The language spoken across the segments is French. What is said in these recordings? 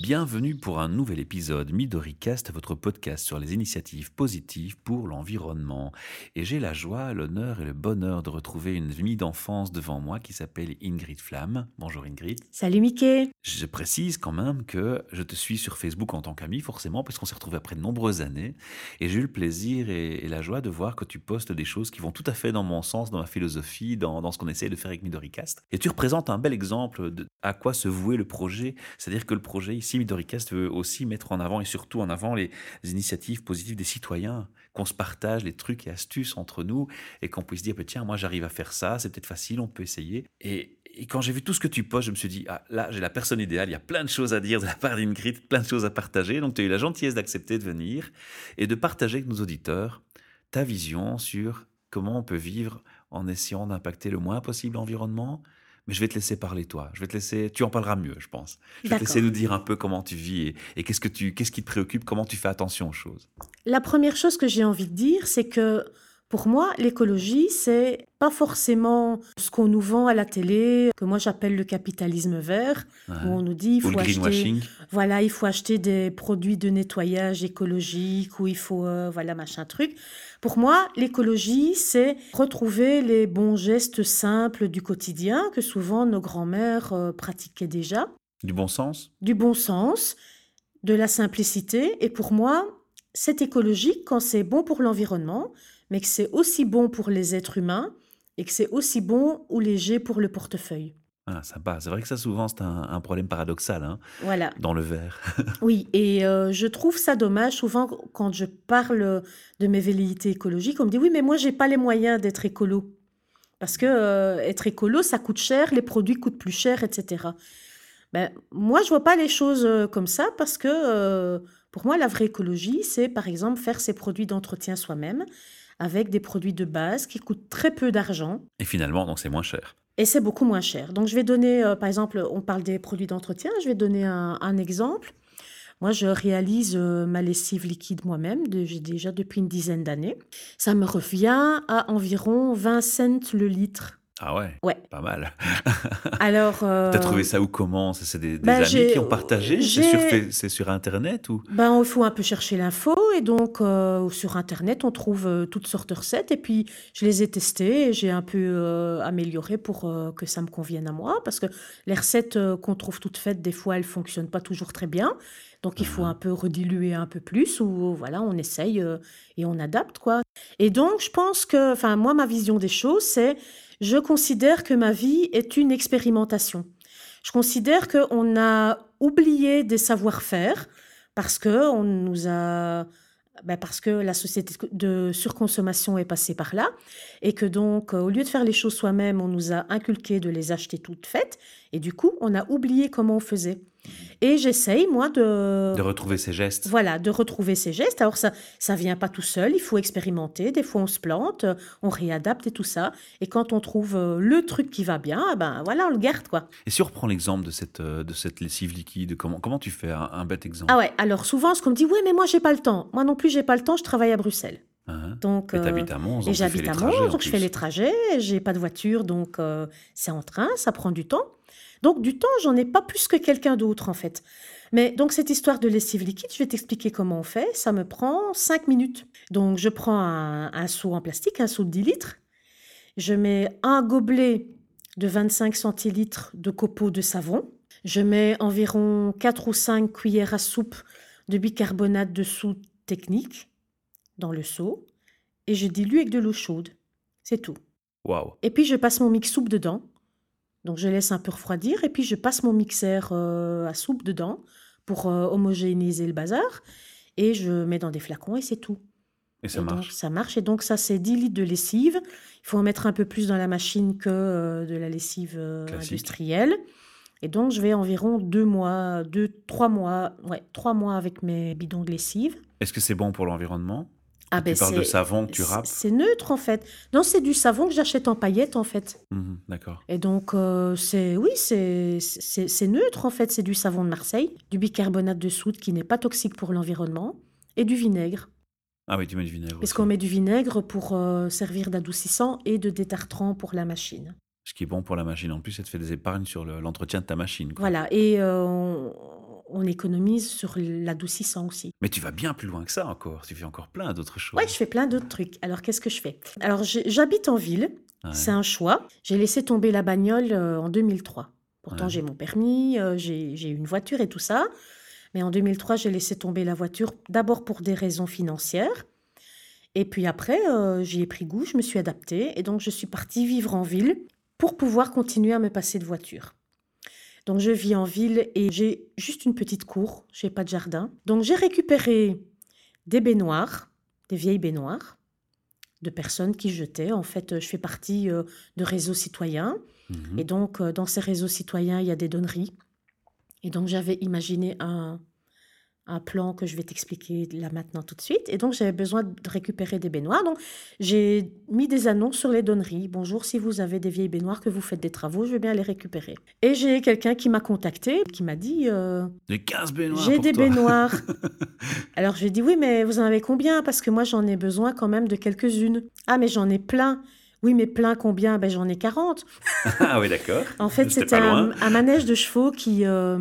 Bienvenue pour un nouvel épisode MidoriCast, votre podcast sur les initiatives positives pour l'environnement. Et j'ai la joie, l'honneur et le bonheur de retrouver une amie d'enfance devant moi qui s'appelle Ingrid Flamme. Bonjour Ingrid. Salut Mickey. Je précise quand même que je te suis sur Facebook en tant qu'ami, forcément, parce qu'on s'est retrouvé après de nombreuses années. Et j'ai eu le plaisir et, la joie de voir que tu postes des choses qui vont tout à fait dans mon sens, dans ma philosophie, dans, dans ce qu'on essaie de faire avec MidoriCast. Et tu représentes un bel exemple de à quoi se vouer le projet. C'est-à-dire que le projet ici, Midoricast veut aussi mettre en avant et surtout en avant les, initiatives positives des citoyens, qu'on se partage les trucs et astuces entre nous et qu'on puisse dire, bah, tiens, moi j'arrive à faire ça, c'est peut-être facile, on peut essayer. Et, quand j'ai vu tout ce que tu postes, je me suis dit, ah, là, j'ai la personne idéale, il y a plein de choses à dire de la part d'Ingrid, plein de choses à partager. Donc tu as eu la gentillesse d'accepter de venir et de partager avec nos auditeurs ta vision sur comment on peut vivre en essayant d'impacter le moins possible l'environnement, mais je vais te laisser parler toi. Je vais te laisser, tu en parleras mieux, je pense. Je vais te laisser nous dire un peu comment tu vis et, qu'est-ce que tu, qu'est-ce qui te préoccupe, comment tu fais attention aux choses. La première chose que j'ai envie de dire, c'est que pour moi, l'écologie, c'est pas forcément ce qu'on nous vend à la télé, que moi j'appelle le capitalisme vert, où on nous dit il faut acheter, voilà, il faut acheter des produits de nettoyage écologique, ou il faut, euh, voilà, machin truc. Pour moi, l'écologie, c'est retrouver les bons gestes simples du quotidien que souvent nos grands-mères euh, pratiquaient déjà. Du bon sens Du bon sens, de la simplicité. Et pour moi, c'est écologique quand c'est bon pour l'environnement, mais que c'est aussi bon pour les êtres humains et que c'est aussi bon ou léger pour le portefeuille. Ah, sympa. C'est vrai que ça, souvent, c'est un, problème paradoxal hein, voilà. dans le verre. oui, et euh, je trouve ça dommage. Souvent, quand je parle de mes velléités écologiques, on me dit Oui, mais moi, j'ai pas les moyens d'être écolo. Parce que euh, être écolo, ça coûte cher, les produits coûtent plus cher, etc. Ben, moi, je vois pas les choses euh, comme ça parce que pour moi, la vraie écologie, c'est par exemple faire ses produits d'entretien soi-même avec des produits de base qui coûtent très peu d'argent. Et finalement, donc c'est moins cher. Et c'est beaucoup moins cher. Donc je vais donner, euh, par exemple, on parle des produits d'entretien, je vais donner un, exemple. Moi, je réalise euh, ma lessive liquide moi-même, déjà depuis une dizaine d'années. Ça me revient à environ 20 cents le litre. Ah ouais Ouais. Pas mal. Alors. Euh... T'as trouvé ça où comment? C'est des, des ben, amis qui ont partagé? C'est sur, sur, Internet ou? Ben, il faut un peu chercher l'info et donc euh, sur Internet on trouve euh, toutes sortes de recettes et puis je les ai testées et j'ai un peu euh, amélioré pour que ça me convienne à moi parce que les recettes qu'on trouve toutes faites des fois elles fonctionnent pas toujours très bien donc il faut mhm. un peu rediluer un peu plus ou voilà on essaye et on adapte quoi. Et donc je pense que enfin moi ma vision des choses c'est je considère que ma vie est une expérimentation. Je considère qu'on a oublié des savoir-faire parce que ben parce que la société de surconsommation est passée par là et que donc au lieu de faire les choses soi-même, on nous a inculqué de les acheter toutes faites et du coup, on a oublié comment on faisait. Et j'essaye, moi, de... De retrouver ces gestes. Voilà, de retrouver ces gestes. Alors, ça ça vient pas tout seul, il faut expérimenter. Des fois, on se plante, on réadapte et tout ça. Et quand on trouve euh, le truc qui va bien, eh ben voilà, on le garde, quoi. Et si on reprend l'exemple de cette, euh, de cette lessive liquide, comment, comment tu fais un, bête exemple? Ah ouais, alors souvent, ce qu'on me dit, ouais, mais moi, j'ai pas le temps. Moi non plus, j'ai pas le temps, je travaille à Bruxelles. Uh-huh. Donc, et euh, à Mons, et j'habite à Mons, donc je fais les trajets. J'ai pas de voiture, donc c'est en train, ça prend du temps. Donc du temps, j'en ai pas plus que quelqu'un d'autre en fait. Mais donc cette histoire de lessive liquide, je vais t'expliquer comment on fait. Ça me prend 5 minutes. Donc je prends un, seau en plastique, un seau de 10 litres. Je mets un gobelet de 25 centilitres de copeaux de savon. Je mets environ 4 ou 5 cuillères à soupe de bicarbonate de soude technique dans le seau et je dilue avec de l'eau chaude. C'est tout. Wow. Et puis je passe mon mix soupe dedans donc je laisse un peu refroidir et puis je passe mon mixeur euh, à soupe dedans pour euh, homogénéiser le bazar et je mets dans des flacons et c'est tout. Et ça marche. ça marche et donc ça c'est 10 litres de lessive. Il faut en mettre un peu plus dans la machine que euh, de la lessive industrielle. Et donc je vais environ deux mois, deux, trois mois, ouais, trois mois avec mes bidons de lessive. Est-ce que c'est bon pour l'environnement? Ah ben tu parles de savon que tu râpes C'est neutre en fait. Non, c'est du savon que j'achète en paillettes en fait. Mmh d'accord. Et donc, euh, c'est oui, c'est neutre en fait. C'est du savon de Marseille, du bicarbonate de soude qui n'est pas toxique pour l'environnement et du vinaigre. Ah oui, tu mets du vinaigre. Parce qu'on met du vinaigre pour euh, servir d'adoucissant et de détartrant pour la machine. Ce qui est bon pour la machine. En plus, ça te fait des épargnes sur l'entretien de ta machine. Voilà. Et euh, on économise sur l'adoucissant aussi. Mais tu vas bien plus loin que ça encore. Tu fais encore plein d'autres choses. Oui, je fais plein d'autres trucs. Alors, qu'est-ce que je fais? Alors, j'habite en ville. C'est un choix. J'ai laissé tomber la bagnole euh, en 2003. Pourtant, j'ai mon permis, euh, j'ai une voiture et tout ça. Mais en 2003, j'ai laissé tomber la voiture d'abord pour des raisons financières. Et puis après, euh, j'y ai pris goût, je me suis adaptée. Et donc, je suis partie vivre en ville pour pouvoir continuer à me passer de voiture. Donc je vis en ville et j'ai juste une petite cour, j'ai pas de jardin. Donc j'ai récupéré des baignoires, des vieilles baignoires de personnes qui jetaient. En fait, je fais partie euh, de réseaux citoyens. Mhm. Et donc, euh, dans ces réseaux citoyens, il y a des donneries. Et donc, j'avais imaginé un, un plan que je vais t'expliquer là maintenant tout de suite. Et donc, j'avais besoin de récupérer des baignoires. Donc, j'ai mis des annonces sur les donneries. Bonjour, si vous avez des vieilles baignoires, que vous faites des travaux, je veux bien les récupérer. Et j'ai quelqu'un qui m'a contacté, qui m'a dit... Euh, des 15 baignoires J'ai des baignoires. Alors, je lui ai dit, oui, mais vous en avez combien? Parce que moi, j'en ai besoin quand même de quelques-unes. Ah, mais j'en ai plein. Oui, mais plein combien? Ben, J'en ai 40. ah oui, d'accord. En fait, c'était un, manège de chevaux qui... Euh,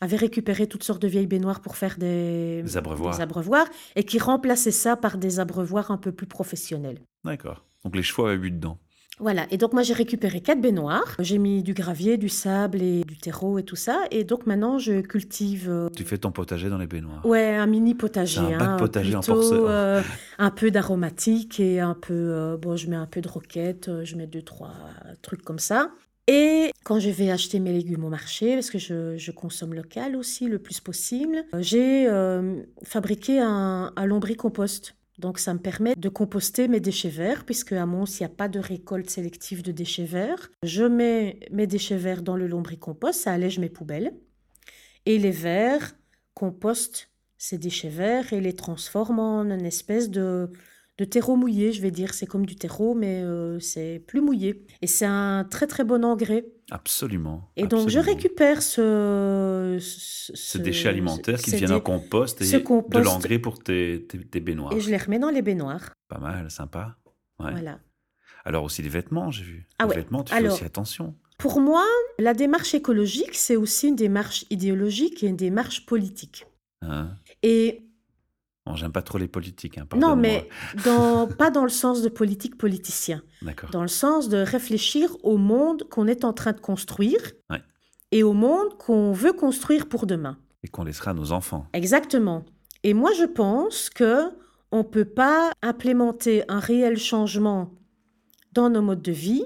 avait récupéré toutes sortes de vieilles baignoires pour faire des, abreuvoirs. et qui remplaçait ça par des abreuvoirs un peu plus professionnels. D'accord. Donc les chevaux avaient bu dedans. Voilà, et donc moi j'ai récupéré quatre baignoires. J'ai mis du gravier, du sable et du terreau et tout ça. Et donc maintenant je cultive. Euh, tu fais ton potager dans les baignoires Ouais, un mini potager. Un bac hein, potager en porcelaine. Euh, un peu d'aromatique et un peu. Euh, bon, je mets un peu de roquette, je mets deux, trois trucs comme ça. Et quand je vais acheter mes légumes au marché, parce que je, consomme local aussi le plus possible, j'ai euh, fabriqué un, un lombricompost. Donc ça me permet de composter mes déchets verts, puisque à Mons, il n'y a pas de récolte sélective de déchets verts. Je mets mes déchets verts dans le lombricompost, ça allège mes poubelles. Et les verts compostent ces déchets verts et les transforment en une espèce de, de terreau mouillé, je vais dire. C'est comme du terreau, mais euh, c'est plus mouillé. Et c'est un très très bon engrais. Absolument. Et donc je récupère ce, ce, déchet alimentaire qui devient un compost et de l'engrais pour tes, tes, baignoires. Et je les remets dans les baignoires. Pas mal, sympa. Voilà. Alors aussi les vêtements, j'ai vu. Ah les vêtements, tu fais aussi attention. Pour moi, la démarche écologique, c'est aussi une démarche idéologique et une démarche politique. Hein et j'aime pas trop les politiques. Hein, non, mais dans, pas dans le sens de politique politicien. Dans le sens de réfléchir au monde qu'on est en train de construire et au monde qu'on veut construire pour demain. Et qu'on laissera à nos enfants. Exactement. Et moi, je pense que on peut pas implémenter un réel changement dans nos modes de vie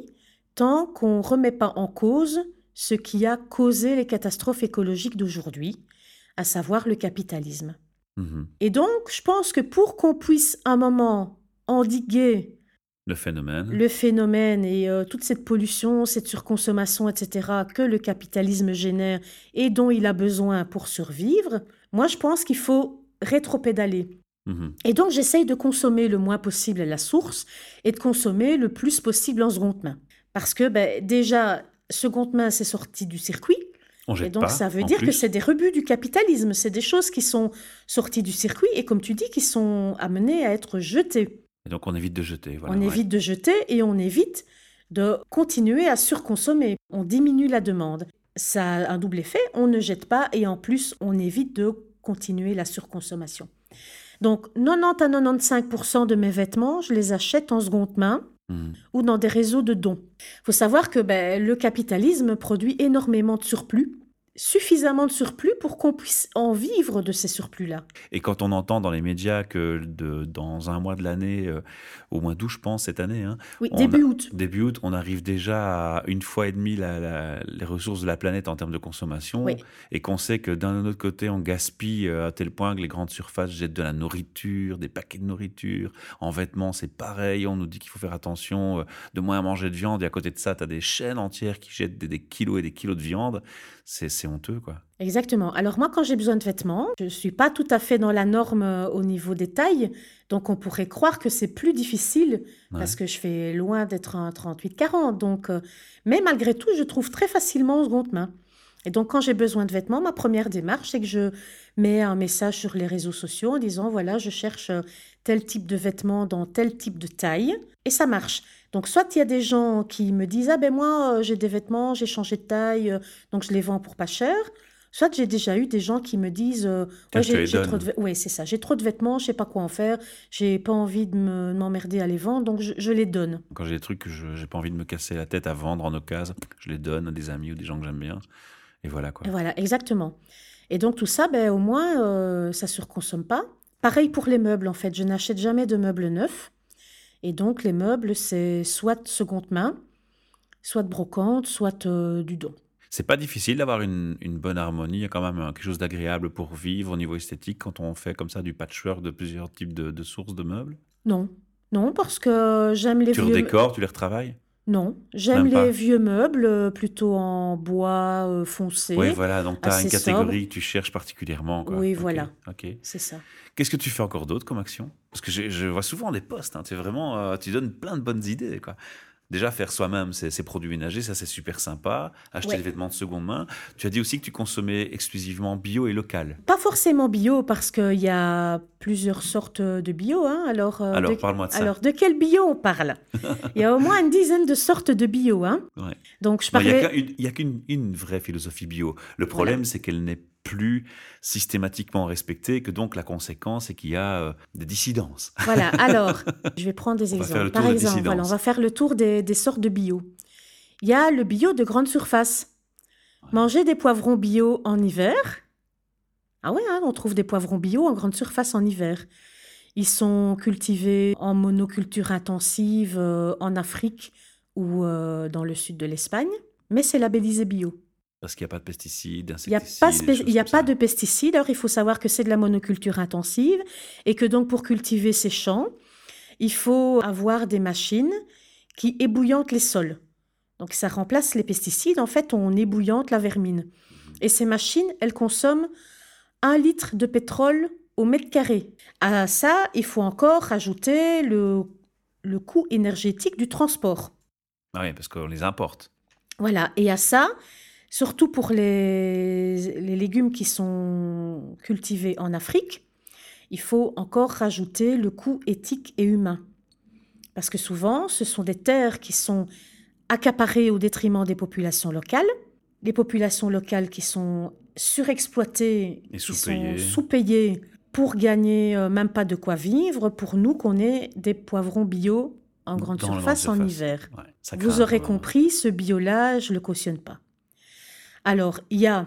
tant qu'on remet pas en cause ce qui a causé les catastrophes écologiques d'aujourd'hui, à savoir le capitalisme. Mhm. Et donc, je pense que pour qu'on puisse un moment endiguer le phénomène, le phénomène et euh, toute cette pollution, cette surconsommation, etc., que le capitalisme génère et dont il a besoin pour survivre, moi je pense qu'il faut rétropédaler. Mhm. Et donc j'essaye de consommer le moins possible à la source et de consommer le plus possible en seconde main. Parce que ben, déjà, seconde main, c'est sorti du circuit et donc, ça veut dire que c'est des rebuts du capitalisme, c'est des choses qui sont sorties du circuit et, comme tu dis, qui sont amenées à être jetées. Et donc, on évite de jeter. on évite de jeter et on évite de continuer à surconsommer. On diminue la demande. Ça a un double effet, on ne jette pas et en plus, on évite de continuer la surconsommation. Donc, 90 à 95 de mes vêtements, je les achète en seconde main mmh. ou dans des réseaux de dons. Il faut savoir que ben, le capitalisme produit énormément de surplus suffisamment de surplus pour qu'on puisse en vivre de ces surplus-là. Et quand on entend dans les médias que de, dans un mois de l'année, euh, au moins 12 je pense cette année, hein, oui, début août. Début août, on arrive déjà à une fois et demie les ressources de la planète en termes de consommation, et qu'on sait que d'un autre côté, on gaspille euh, à tel point que les grandes surfaces jettent de la nourriture, des paquets de nourriture, en vêtements c'est pareil, on nous dit qu'il faut faire attention euh, de moins à manger de viande, et à côté de ça, tu as des chaînes entières qui jettent des, des kilos et des kilos de viande, c'est honteux, quoi. Exactement. Alors moi, quand j'ai besoin de vêtements, je ne suis pas tout à fait dans la norme euh, au niveau des tailles. Donc on pourrait croire que c'est plus difficile parce que je fais loin d'être un 38-40. Donc, euh, mais malgré tout, je trouve très facilement en seconde main. Et donc quand j'ai besoin de vêtements, ma première démarche, c'est que je mets un message sur les réseaux sociaux en disant, voilà, je cherche euh, tel type de vêtements dans tel type de taille. Et ça marche. Donc, soit il y a des gens qui me disent Ah ben moi, euh, j'ai des vêtements, j'ai changé de taille, euh, donc je les vends pour pas cher. Soit j'ai déjà eu des gens qui me disent euh, ouais, j'ai trop de ouais, c'est ça, j'ai trop de vêtements, je sais pas quoi en faire, j'ai pas envie de me- de m'emmerder à les vendre, donc je, je les donne. Quand j'ai des trucs que je j'ai pas envie de me casser la tête à vendre en occasion, je les donne à des amis ou des gens que j'aime bien. Et voilà quoi. Et voilà, exactement. Et donc tout ça, ben, au moins, euh, ça surconsomme pas. Pareil pour les meubles, en fait. Je n'achète jamais de meubles neufs. Et donc les meubles, c'est soit seconde main, soit de brocante, soit euh, du don. C'est pas difficile d'avoir une, une bonne harmonie, il y a quand même euh, quelque chose d'agréable pour vivre au niveau esthétique quand on fait comme ça du patchwork de plusieurs types de, de sources de meubles? Non, non, parce que j'aime les Tu vieux. redécores, tu les retravailles? Non, j'aime Même pas. les vieux meubles euh, plutôt en bois euh, foncé. Oui, voilà, donc tu as une catégorie que tu cherches particulièrement. Quoi. Oui, Ok, voilà. Ok. C'est ça. Qu'est-ce que tu fais encore d'autre comme action? Parce que je vois souvent des posts, hein, tu, es vraiment, euh, tu donnes plein de bonnes idées. Quoi. Déjà, faire soi-même ses, ses produits ménagers, ça c'est super sympa. Acheter Ouais. des vêtements de seconde main. Tu as dit aussi que tu consommais exclusivement bio et local. Pas forcément bio, parce qu'il y a plusieurs sortes de bio. Hein. Alors, euh, Alors, de... parle-moi de ça. Alors, de quel bio on parle? Il y a au moins une dizaine de sortes de bio. Hein. Ouais. Donc, je Non, Il n'y a parlais... qu'une une vraie philosophie bio. Le problème, c'est qu'elle n'est plus systématiquement respectée, que donc la conséquence est qu'il y a euh, des dissidences. Voilà, alors, je vais prendre des On exemples. le Par exemple, voilà, on va faire le tour des, des sortes de bio. Il y a le bio de grande surface. Manger des poivrons bio en hiver. Ah ouais, hein, on trouve des poivrons bio en grande surface en hiver. Ils sont cultivés en monoculture intensive euh, en Afrique ou euh, dans le sud de l'Espagne, mais c'est labellisé bio. Parce qu'il n'y a pas de pesticides, Il n'y a pas, de pesticides. Alors, il faut savoir que c'est de la monoculture intensive et que donc pour cultiver ces champs, il faut avoir des machines qui ébouillantent les sols. Donc, ça remplace les pesticides. En fait, on ébouillante la vermine. Et ces machines, elles consomment un litre de pétrole au mètre carré. À ça, il faut encore rajouter le, le coût énergétique du transport. Ah oui, parce qu'on les importe. Voilà, et à ça, surtout pour les, les légumes qui sont cultivés en Afrique, il faut encore rajouter le coût éthique et humain. Parce que souvent, ce sont des terres qui sont accaparées au détriment des populations locales, les populations locales qui sont surexploitées, Et qui sous-payées. sont sous-payées pour gagner euh, même pas de quoi vivre, pour nous qu'on ait des poivrons bio en grande surface en surface. hiver. Ouais, Vous aurez compris, ce bio-là, je ne le cautionne pas. Alors, il y a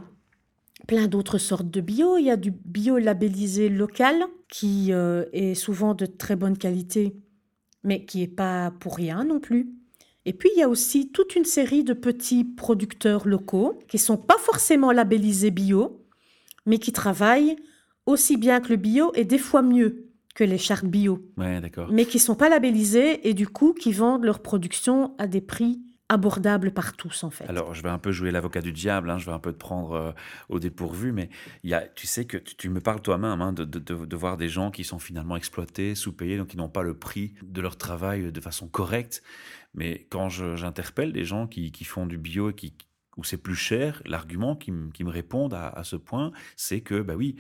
plein d'autres sortes de bio. Il y a du bio labellisé local, qui euh, est souvent de très bonne qualité, mais qui n'est pas pour rien non plus. Et puis, il y a aussi toute une série de petits producteurs locaux qui ne sont pas forcément labellisés bio, mais qui travaillent aussi bien que le bio et des fois mieux que les chartes bio Ouais, d'accord. mais qui sont pas labellisés et du coup qui vendent leur production à des prix abordables par tous en fait. Alors, je vais un peu jouer l'avocat du diable, hein, je vais un peu te prendre euh, au dépourvu, mais y a, tu sais que tu, me parles toi-même hein, de, voir des gens qui sont finalement exploités, sous-payés, donc qui n'ont pas le prix de leur travail de façon correcte. Mais quand j'interpelle des gens qui, qui font du bio et qui, où c'est plus cher, l'argument qui, me- répondent à, ce point, c'est que, bah oui,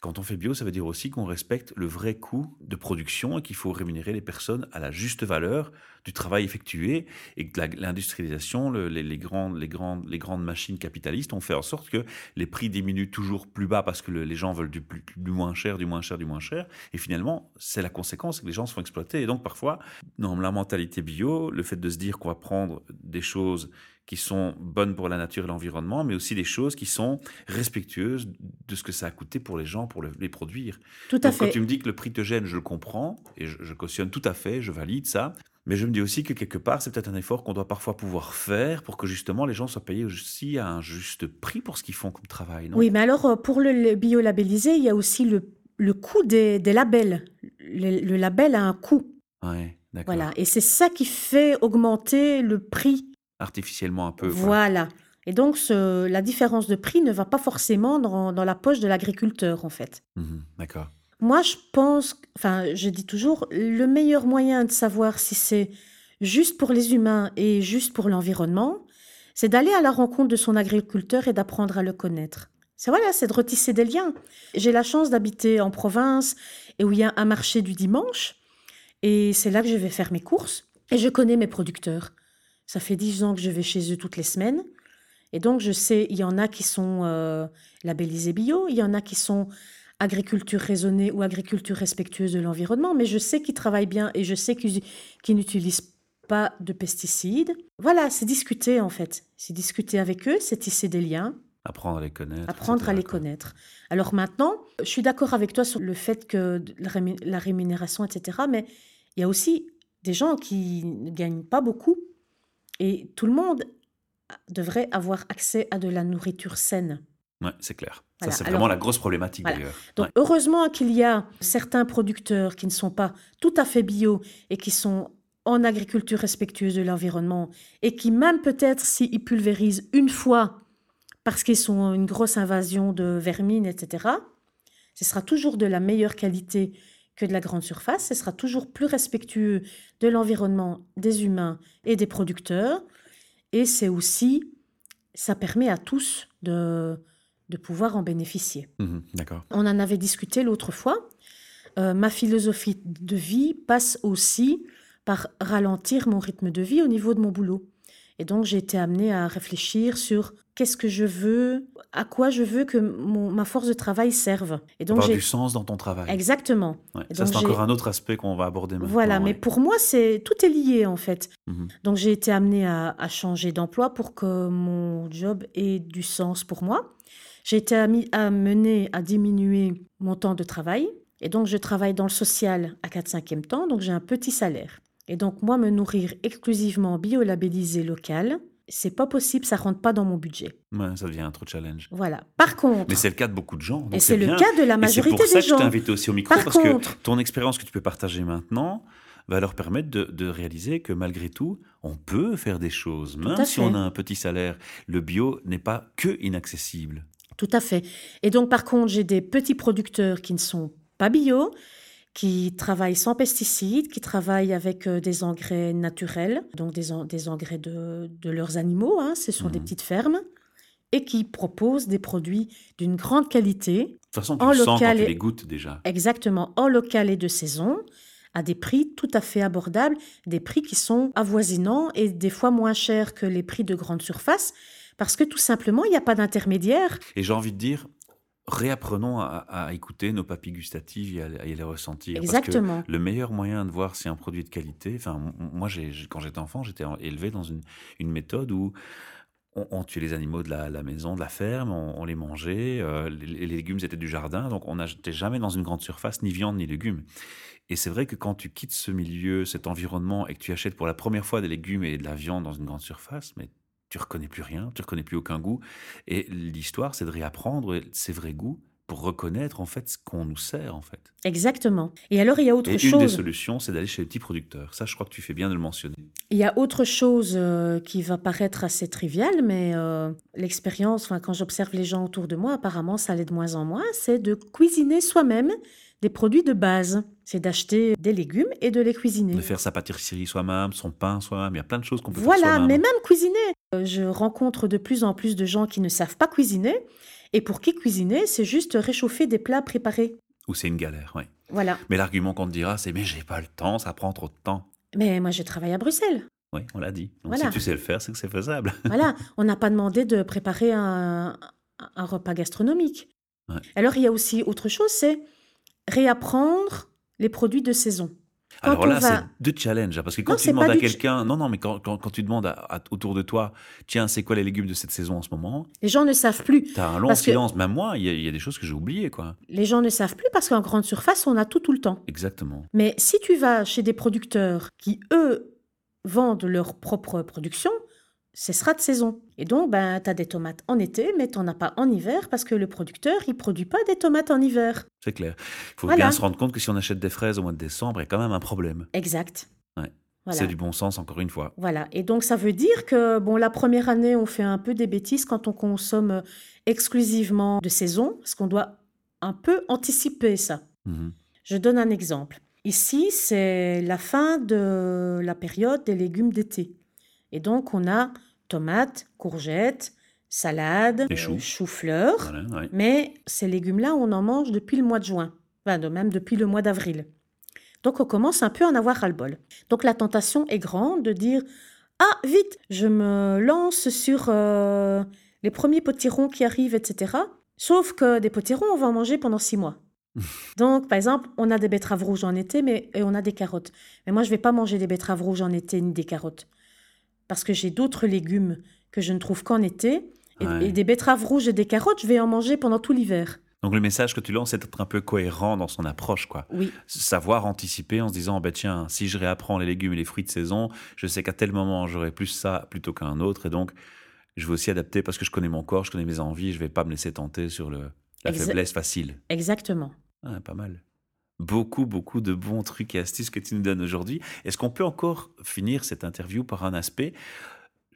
quand on fait bio, ça veut dire aussi qu'on respecte le vrai coût de production et qu'il faut rémunérer les personnes à la juste valeur du travail effectué et que l'industrialisation, le- les, grandes, machines capitalistes ont fait en sorte que les prix diminuent toujours plus bas parce que le- les gens veulent du, moins cher, du moins cher, du moins cher. Et finalement, c'est la conséquence, que les gens se font exploiter. Et donc parfois, dans la mentalité bio, le fait de se dire qu'on va prendre des choses qui sont bonnes pour la nature et l'environnement, mais aussi des choses qui sont respectueuses de ce que ça a coûté pour les gens pour le- les produire. Tout à Donc, quand fait. tu me dis que le prix te gêne, je le comprends et je, je cautionne tout à fait, je valide ça. Mais je me dis aussi que quelque part, c'est peut-être un effort qu'on doit parfois pouvoir faire pour que justement les gens soient payés aussi à un juste prix pour ce qu'ils font comme travail. Non? Oui, mais alors euh, pour le le bio labellisé, il y a aussi le, le coût des, des labels. Le, le label a un coût. Ouais, d'accord. Voilà. Et c'est ça qui fait augmenter le prix. Artificiellement un peu. Voilà. Et donc, ce- la différence de prix ne va pas forcément dans, dans la poche de l'agriculteur, en fait. Mhm, d'accord. Moi, je pense, enfin, je dis toujours, le meilleur moyen de savoir si c'est juste pour les humains et juste pour l'environnement, c'est d'aller à la rencontre de son agriculteur et d'apprendre à le connaître. C'est voilà, c'est de retisser des liens. J'ai la chance d'habiter en province et où il y a un marché du dimanche, et c'est là que je vais faire mes courses. Et je connais mes producteurs. Ça fait dix ans que je vais chez eux toutes les semaines. Et donc, je sais, il y en a qui sont euh, labellisés bio, il y en a qui sont agriculture raisonnée ou agriculture respectueuse de l'environnement, mais je sais qu'ils travaillent bien et je sais qu'ils n'utilisent pas de pesticides. Voilà, c'est discuter en fait. C'est discuter avec eux, c'est tisser des liens, Apprendre à les connaître. apprendre à les connaître. Alors maintenant, je suis d'accord avec toi sur le fait que la rémunération, etc., mais il y a aussi des gens qui ne gagnent pas beaucoup et tout le monde devrait avoir accès à de la nourriture saine. Ouais, c'est clair. Voilà, Ça, c'est alors- vraiment la grosse problématique Voilà. d'ailleurs. Donc Ouais. heureusement qu'il y a certains producteurs qui ne sont pas tout à fait bio et qui sont en agriculture respectueuse de l'environnement et qui même peut-être s'ils pulvérisent une fois parce qu'ils sont une grosse invasion de vermines, etc., ce sera toujours de la meilleure qualité que de la grande surface, ce sera toujours plus respectueux de l'environnement, des humains et des producteurs. Et c'est aussi, ça permet à tous de, de pouvoir en bénéficier. D'accord. On en avait discuté l'autre fois. Euh, ma philosophie de vie passe aussi par ralentir mon rythme de vie au niveau de mon boulot. Et donc, j'ai été amenée à réfléchir sur qu'est-ce que je veux, à quoi je veux que mon- ma force de travail serve. Et donc, Avoir du sens dans ton travail. exactement. Ouais, Et Ça, c'est encore un autre aspect qu'on va aborder maintenant. Voilà, mais pour moi, c'est tout est lié en fait. Mhm. Donc j'ai été amenée à, à changer d'emploi pour que mon job ait du sens pour moi. J'ai été amenée à diminuer mon temps de travail. Et donc je travaille dans le social à 4-5e temps, donc j'ai un petit salaire. Et donc moi, me nourrir exclusivement bio-labellisé local, c'est pas possible, ça rentre pas dans mon budget. Ouais, ça devient un trop challenge. Voilà. Par contre, Mais c'est le cas de beaucoup de gens. donc et c'est le bien. cas de la Et majorité c'est pour ça des que je t'ai gens. invité aussi au micro, Par parce contre- que ton expérience que tu peux partager maintenant va leur permettre de, de réaliser que malgré tout, on peut faire des choses, même si fait. on a un petit salaire. Le bio n'est pas que inaccessible. Tout à fait. Et donc, par contre, j'ai des petits producteurs qui ne sont pas bio, qui travaillent sans pesticides, qui travaillent avec euh, des engrais naturels, donc des, en- des engrais de, de leurs animaux, hein, ce sont des Mhm. petites fermes, et qui proposent des produits d'une grande qualité, De toute façon, tu En le sens quand local tu les goûtes déjà. exactement en local et de saison, à des prix tout à fait abordables, des prix qui sont avoisinants et des fois moins chers que les prix de grande surface, parce que tout simplement, il n'y a pas d'intermédiaire. Et j'ai envie de dire, réapprenons à, à écouter nos papilles gustatives et à, à les ressentir. Parce que Exactement. le meilleur moyen de voir si un produit est de qualité, enfin, moi, quand j'étais enfant, j'étais élevé dans une, une méthode où on, on tuait les animaux de la, la maison, de la ferme, on, on les mangeait, euh, les, les légumes étaient du jardin, donc on n'achetait jamais dans une grande surface ni viande ni légumes. Et c'est vrai que quand tu quittes ce milieu, cet environnement, et que tu achètes pour la première fois des légumes et de la viande dans une grande surface, mais tu reconnais plus rien, tu reconnais plus aucun goût. Et l'histoire, c'est de réapprendre ces vrais goûts pour reconnaître en fait ce qu'on nous sert en fait. Exactement. Et alors, il y a autre Et une des chose. solutions, c'est d'aller chez les petits producteurs. Ça, je crois que tu fais bien de le mentionner. Il y a autre chose euh, qui va paraître assez trivial, mais euh, l'expérience, enfin, quand j'observe les gens autour de moi, apparemment, ça l'est de moins en moins, c'est de cuisiner soi-même des produits de base. C'est d'acheter des légumes et de les cuisiner. De faire sa pâtisserie soi-même, son pain soi-même, il y a plein de choses qu'on peut faire Voilà, mais même cuisiner. Euh, Je rencontre de plus en plus de gens qui ne savent pas cuisiner, et pour qui cuisiner, c'est juste réchauffer des plats préparés. Ou c'est une galère, oui. Voilà. Mais l'argument qu'on te dira, c'est mais j'ai pas le temps, ça prend trop de temps. Mais moi, je travaille à Bruxelles. Oui, on l'a dit. Donc Voilà. si tu sais le faire, c'est que c'est faisable. Voilà, on n'a pas demandé de préparer un, un repas gastronomique. Ouais. Alors, il y a aussi autre chose, c'est réapprendre les produits de saison. Quand Alors là, va- c'est deux challenges. hein, Parce que quand Non, tu demandes à quelqu'un, non, non, mais quand, quand, quand tu demandes à- à- autour de toi, tiens, c'est quoi les légumes de cette saison en ce moment? Les gens ne savent plus. Tu as un long Parce que- silence. Même moi, il y, y a des choses que j'ai oubliées, quoi. Les gens ne savent plus parce qu'en grande surface, on a tout tout le temps. Exactement. Mais si tu vas chez des producteurs qui, eux, vendent leur propre production, ce sera de saison. Et donc, ben, tu as des tomates en été, mais tu n'en as pas en hiver parce que le producteur, il produit pas des tomates en hiver. C'est clair. Il faut Voilà. bien se rendre compte que si on achète des fraises au mois de décembre, il y a quand même un problème. Exact. Ouais. Voilà. C'est du bon sens, encore une fois. Voilà. Et donc, ça veut dire que, bon, la première année, on fait un peu des bêtises quand on consomme exclusivement de saison, parce qu'on doit un peu anticiper ça. Mhm. Je donne un exemple. Ici, c'est la fin de la période des légumes d'été. Et donc, on a tomates, courgettes, salades, choux. choux-fleurs. Voilà, ouais. Mais ces légumes-là, on en mange depuis le mois de juin, enfin, de- même depuis le mois d'avril. Donc, on commence un peu à en avoir ras-le-bol. Donc, la tentation est grande de dire Ah, vite Je me lance sur euh, les premiers potirons qui arrivent, etc. Sauf que des potirons, on va en manger pendant six mois. Donc, par exemple, on a des betteraves rouges en été, mais et on a des carottes. Mais moi, je vais pas manger des betteraves rouges en été ni des carottes, parce que j'ai d'autres légumes que je ne trouve qu'en été. Et, Ouais. et des betteraves rouges et des carottes, je vais en manger pendant tout l'hiver. Donc le message que tu lances, c'est d'être un peu cohérent dans son approche, quoi. Oui, Savoir anticiper en se disant, bah tiens, si je réapprends les légumes et les fruits de saison, je sais qu'à tel moment j'aurai plus ça plutôt qu'un autre, et donc je vais aussi adapter parce que je connais mon corps, je connais mes envies, je vais pas me laisser tenter sur le, la Exa- faiblesse facile. exactement. Ah, pas mal. Beaucoup, beaucoup de bons trucs et astuces que tu nous donnes aujourd'hui. Est-ce qu'on peut encore finir cette interview par un aspect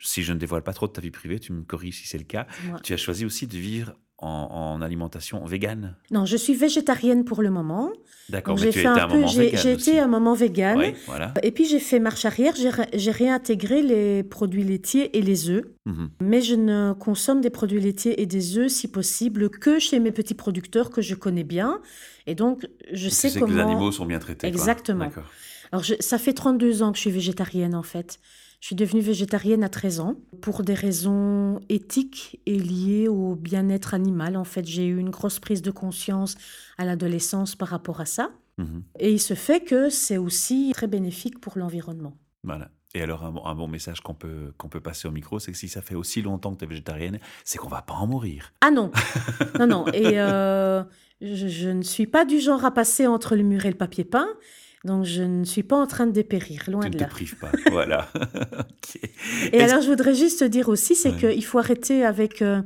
Si je ne dévoile pas trop de ta vie privée, tu me corriges si c'est le cas. Tu as choisi aussi de vivre en, en alimentation végane. Non, je suis végétarienne pour le moment. D'accord, mais j'ai fait un peu, moment j'ai été un moment vegan. Oui, voilà. Et puis j'ai fait marche arrière, j'ai ré- j'ai réintégré les produits laitiers et les œufs. Mhm. Mais je ne consomme des produits laitiers et des œufs, si possible, que chez mes petits producteurs que je connais bien. Et donc, je sais sais comment... que les animaux sont bien traités. quoi. Exactement. D'accord. Alors, je- ça fait 32 ans que je suis végétarienne, en fait. Je suis devenue végétarienne à 13 ans pour des raisons éthiques et liées au bien-être animal. En fait, j'ai eu une grosse prise de conscience à l'adolescence par rapport à ça. Mhm. Et il se fait que c'est aussi très bénéfique pour l'environnement. Voilà. Et alors, un, bon- un bon message qu'on peut, qu'on peut passer au micro, c'est que si ça fait aussi longtemps que tu es végétarienne, c'est qu'on va pas en mourir. Ah non, non, non. Et euh, je, je ne suis pas du genre à passer entre le mur et le papier peint. Donc, je ne suis pas en train de dépérir, loin tu ne de te là. prives pas. voilà. Et alors, je voudrais juste te dire aussi, c'est Ouais. qu'il faut arrêter avec euh,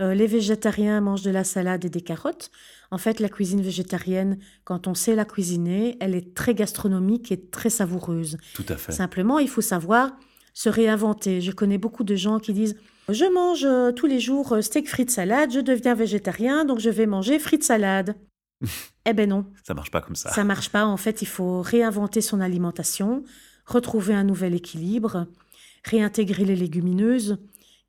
euh, les végétariens mangent de la salade et des carottes. En fait, la cuisine végétarienne, quand on sait la cuisiner, elle est très gastronomique et très savoureuse. Tout à fait. Simplement, il faut savoir se réinventer. Je connais beaucoup de gens qui disent Je mange euh, tous les jours steak frites salade, je deviens végétarien, donc je vais manger frites salade. eh ben non, Ça marche pas comme ça. ça marche pas. En fait, il faut réinventer son alimentation, retrouver un nouvel équilibre, réintégrer les légumineuses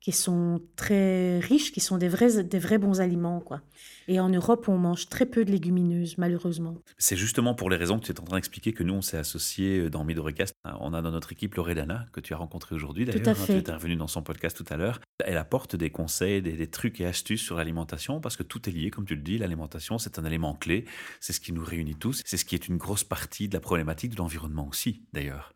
qui sont très riches, qui sont des vrais, des vrais bons aliments, quoi. Et en Europe, on mange très peu de légumineuses, malheureusement. C'est justement pour les raisons que tu es en train d'expliquer que nous, on s'est associés dans Midorecast. On a dans notre équipe Loredana, que tu as rencontrée aujourd'hui d'ailleurs. à hein, fait. Tu es intervenu dans son podcast tout à l'heure. Elle apporte des conseils, des, des trucs et astuces sur l'alimentation parce que tout est lié, comme tu le dis. L'alimentation, c'est un élément clé. C'est ce qui nous réunit tous. C'est ce qui est une grosse partie de la problématique de l'environnement aussi, d'ailleurs.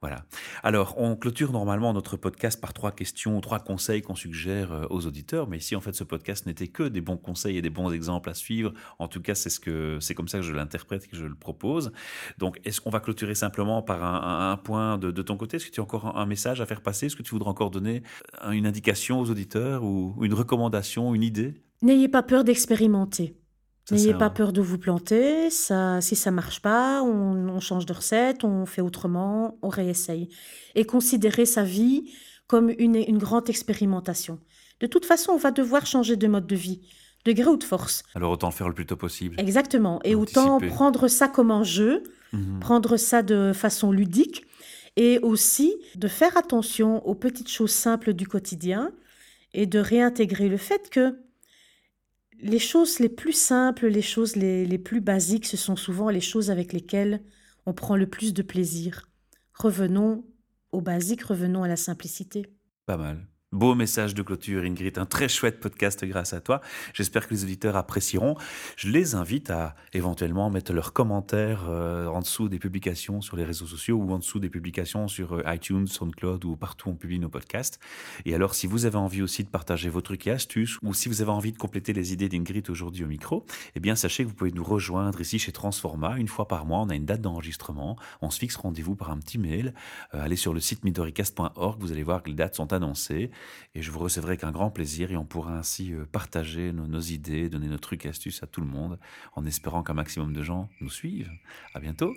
Voilà. Alors, on clôture normalement notre podcast par trois questions, trois conseils qu'on suggère euh, aux auditeurs. Mais ici, en fait, ce podcast n'était que des bons conseils et des bons exemples à suivre. En tout cas, c'est ce comme ça que je l'interprète et que je le propose. Donc, est-ce qu'on va clôturer simplement par un, point de, ton côté? Est-ce que tu as encore un, message à faire passer? Est-ce que tu voudrais encore donner une indication aux auditeurs ou une recommandation, une idée? N'ayez pas peur d'expérimenter. N'ayez pas peur de vous planter. Ça, si ça marche pas, on, on change de recette, on fait autrement, on réessaye. Et considérez sa vie comme une, une grande expérimentation. De toute façon, on va devoir changer de mode de vie, de gré ou de force. Alors, autant le faire le plus tôt possible. Exactement. Et autant prendre ça comme un jeu, Mhm. prendre ça de façon ludique et aussi de faire attention aux petites choses simples du quotidien et de réintégrer le fait que les choses les plus simples, les choses les, plus basiques, ce sont souvent les choses avec lesquelles on prend le plus de plaisir. Revenons au basique, revenons à la simplicité. Pas mal. Beau message de clôture, Ingrid. Un très chouette podcast grâce à toi. J'espère que les auditeurs apprécieront. Je les invite à éventuellement mettre leurs commentaires euh, en dessous des publications sur les réseaux sociaux ou en dessous des publications sur euh, iTunes, SoundCloud ou partout où on publie nos podcasts. Et alors, si vous avez envie aussi de partager vos trucs et astuces ou si vous avez envie de compléter les idées d'Ingrid aujourd'hui au micro, eh bien, sachez que vous pouvez nous rejoindre ici chez Transforma. Une fois par mois, on a une date d'enregistrement. On se fixe rendez-vous par un petit mail. Euh, allez sur le site midoricast.org. Vous allez voir que les dates sont annoncées. Et je vous recevrai avec un grand plaisir et on pourra ainsi euh, partager nos, idées, donner nos trucs astuces à tout le monde en espérant qu'un maximum de gens nous suivent. À bientôt!